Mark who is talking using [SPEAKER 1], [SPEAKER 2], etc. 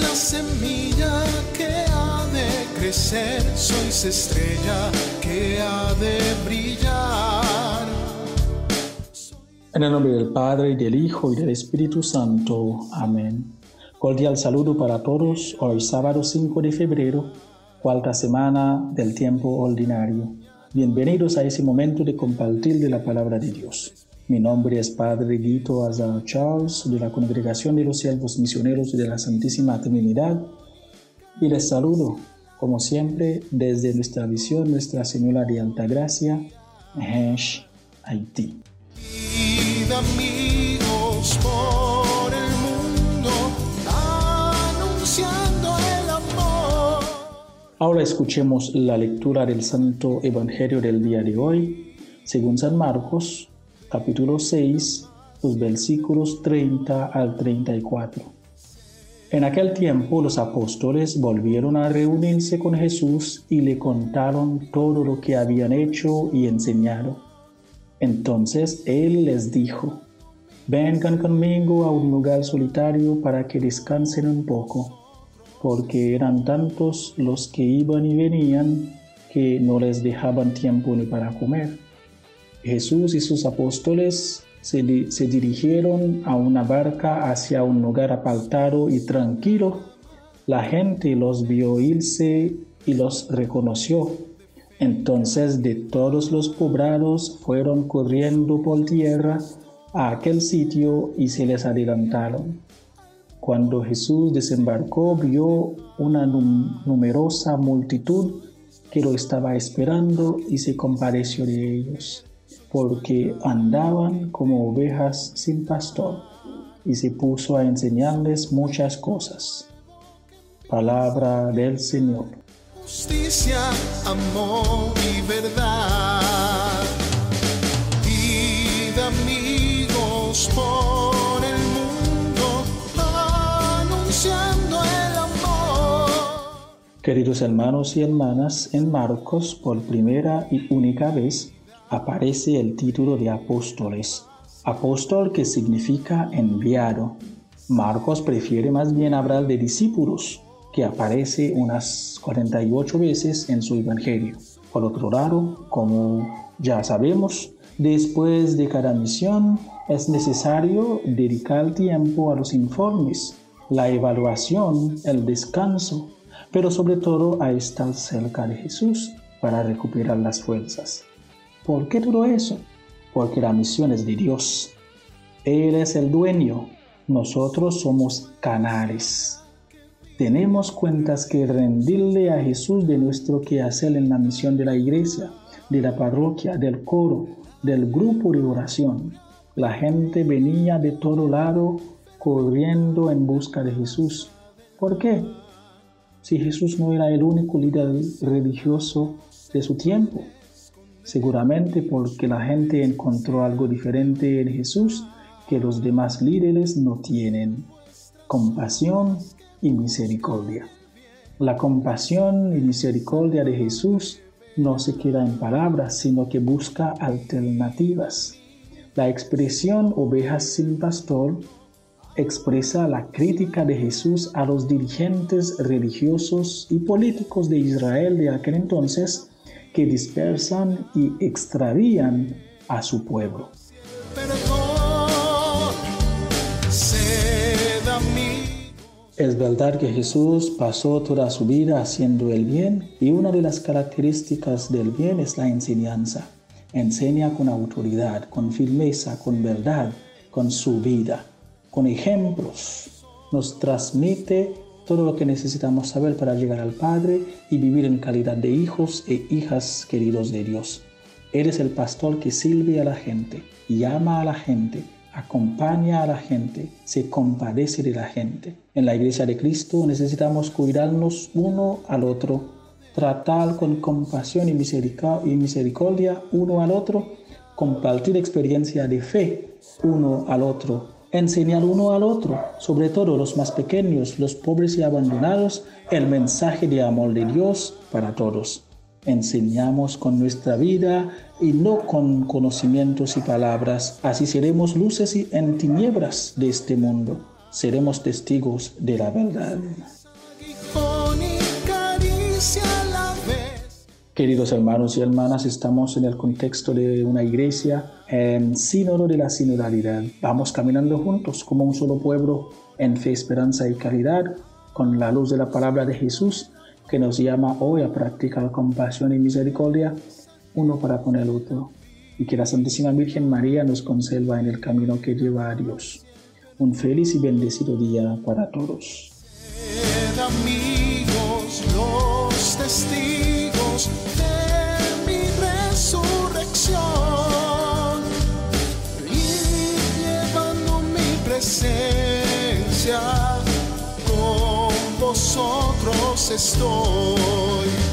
[SPEAKER 1] la semilla que ha de crecer, sois estrella que ha de brillar.
[SPEAKER 2] En el nombre del Padre, y del Hijo, y del Espíritu Santo. Amén. Cordial saludo para todos, hoy sábado 5 de febrero, cuarta semana del tiempo ordinario. Bienvenidos a ese momento de compartir de la palabra de Dios. Mi nombre es Padre Guito Azar Charles de la Congregación de los Siervos Misioneros de la Santísima Trinidad y les saludo, como siempre, desde nuestra visión Nuestra Señora de Altagracia, Hensh, Haití. Ahora escuchemos la lectura del Santo Evangelio del día de hoy, según San Marcos, capítulo 6, los versículos 30 al 34. En aquel tiempo los apóstoles volvieron a reunirse con Jesús y le contaron todo lo que habían hecho y enseñado. Entonces él les dijo, vengan conmigo a un lugar solitario para que descansen un poco, porque eran tantos los que iban y venían que no les dejaban tiempo ni para comer. Jesús y sus apóstoles se, dirigieron a una barca hacia un lugar apartado y tranquilo. La gente los vio irse y los reconoció. Entonces de todos los poblados fueron corriendo por tierra a aquel sitio y se les adelantaron. Cuando Jesús desembarcó vio una numerosa multitud que lo estaba esperando y se compadeció de ellos porque andaban como ovejas sin pastor, y se puso a enseñarles muchas cosas. Palabra del Señor.
[SPEAKER 1] Justicia, amor y verdad. Y amigos por el mundo, anunciando el amor.
[SPEAKER 2] Queridos hermanos y hermanas, en Marcos, por primera y única vez, aparece el título de apóstoles. Apóstol que significa enviado. Marcos prefiere más bien hablar de discípulos, que aparece unas 48 veces en su Evangelio. Por otro lado, como ya sabemos, después de cada misión es necesario dedicar tiempo a los informes, la evaluación, el descanso, pero sobre todo a estar cerca de Jesús para recuperar las fuerzas. ¿Por qué todo eso? Porque la misión es de Dios. Él es el dueño. Nosotros somos canales. Tenemos cuentas que rendirle a Jesús de nuestro quehacer en la misión de la iglesia, de la parroquia, del coro, del grupo de oración. La gente venía de todo lado corriendo en busca de Jesús. ¿Por qué? Si Jesús no era el único líder religioso de su tiempo, seguramente porque la gente encontró algo diferente en Jesús que los demás líderes no tienen, compasión y misericordia. La compasión y misericordia de Jesús no se queda en palabras, sino que busca alternativas. La expresión ovejas sin pastor expresa la crítica de Jesús a los dirigentes religiosos y políticos de Israel de aquel entonces dispersan y extravían a su pueblo. Es verdad que Jesús pasó toda su vida haciendo el bien y una de las características del bien es la enseñanza. Enseña con autoridad, con firmeza, con verdad, con su vida, con ejemplos. Nos transmite todo lo que necesitamos saber para llegar al Padre y vivir en calidad de hijos e hijas queridos de Dios. Eres el pastor que sirve a la gente, llama a la gente, acompaña a la gente, se compadece de la gente. En la iglesia de Cristo necesitamos cuidarnos uno al otro, tratar con compasión y misericordia uno al otro, compartir experiencia de fe uno al otro enseñar uno al otro, sobre todo los más pequeños, los pobres y abandonados, el mensaje de amor de Dios para todos. Enseñamos con nuestra vida y no con conocimientos y palabras. Así seremos luces en tinieblas de este mundo. seremos testigos de la verdad. Queridos hermanos y hermanas, estamos en el contexto de una iglesia en sínodo de la sinodalidad. Vamos caminando juntos como un solo pueblo en fe, esperanza y caridad, con la luz de la palabra de Jesús que nos llama hoy a practicar compasión y misericordia uno para con el otro. Y que la Santísima Virgen María nos conserva en el camino que lleva a Dios. Un feliz y bendecido día para todos.
[SPEAKER 1] De mi resurrección y llevando mi presencia con vosotros estoy.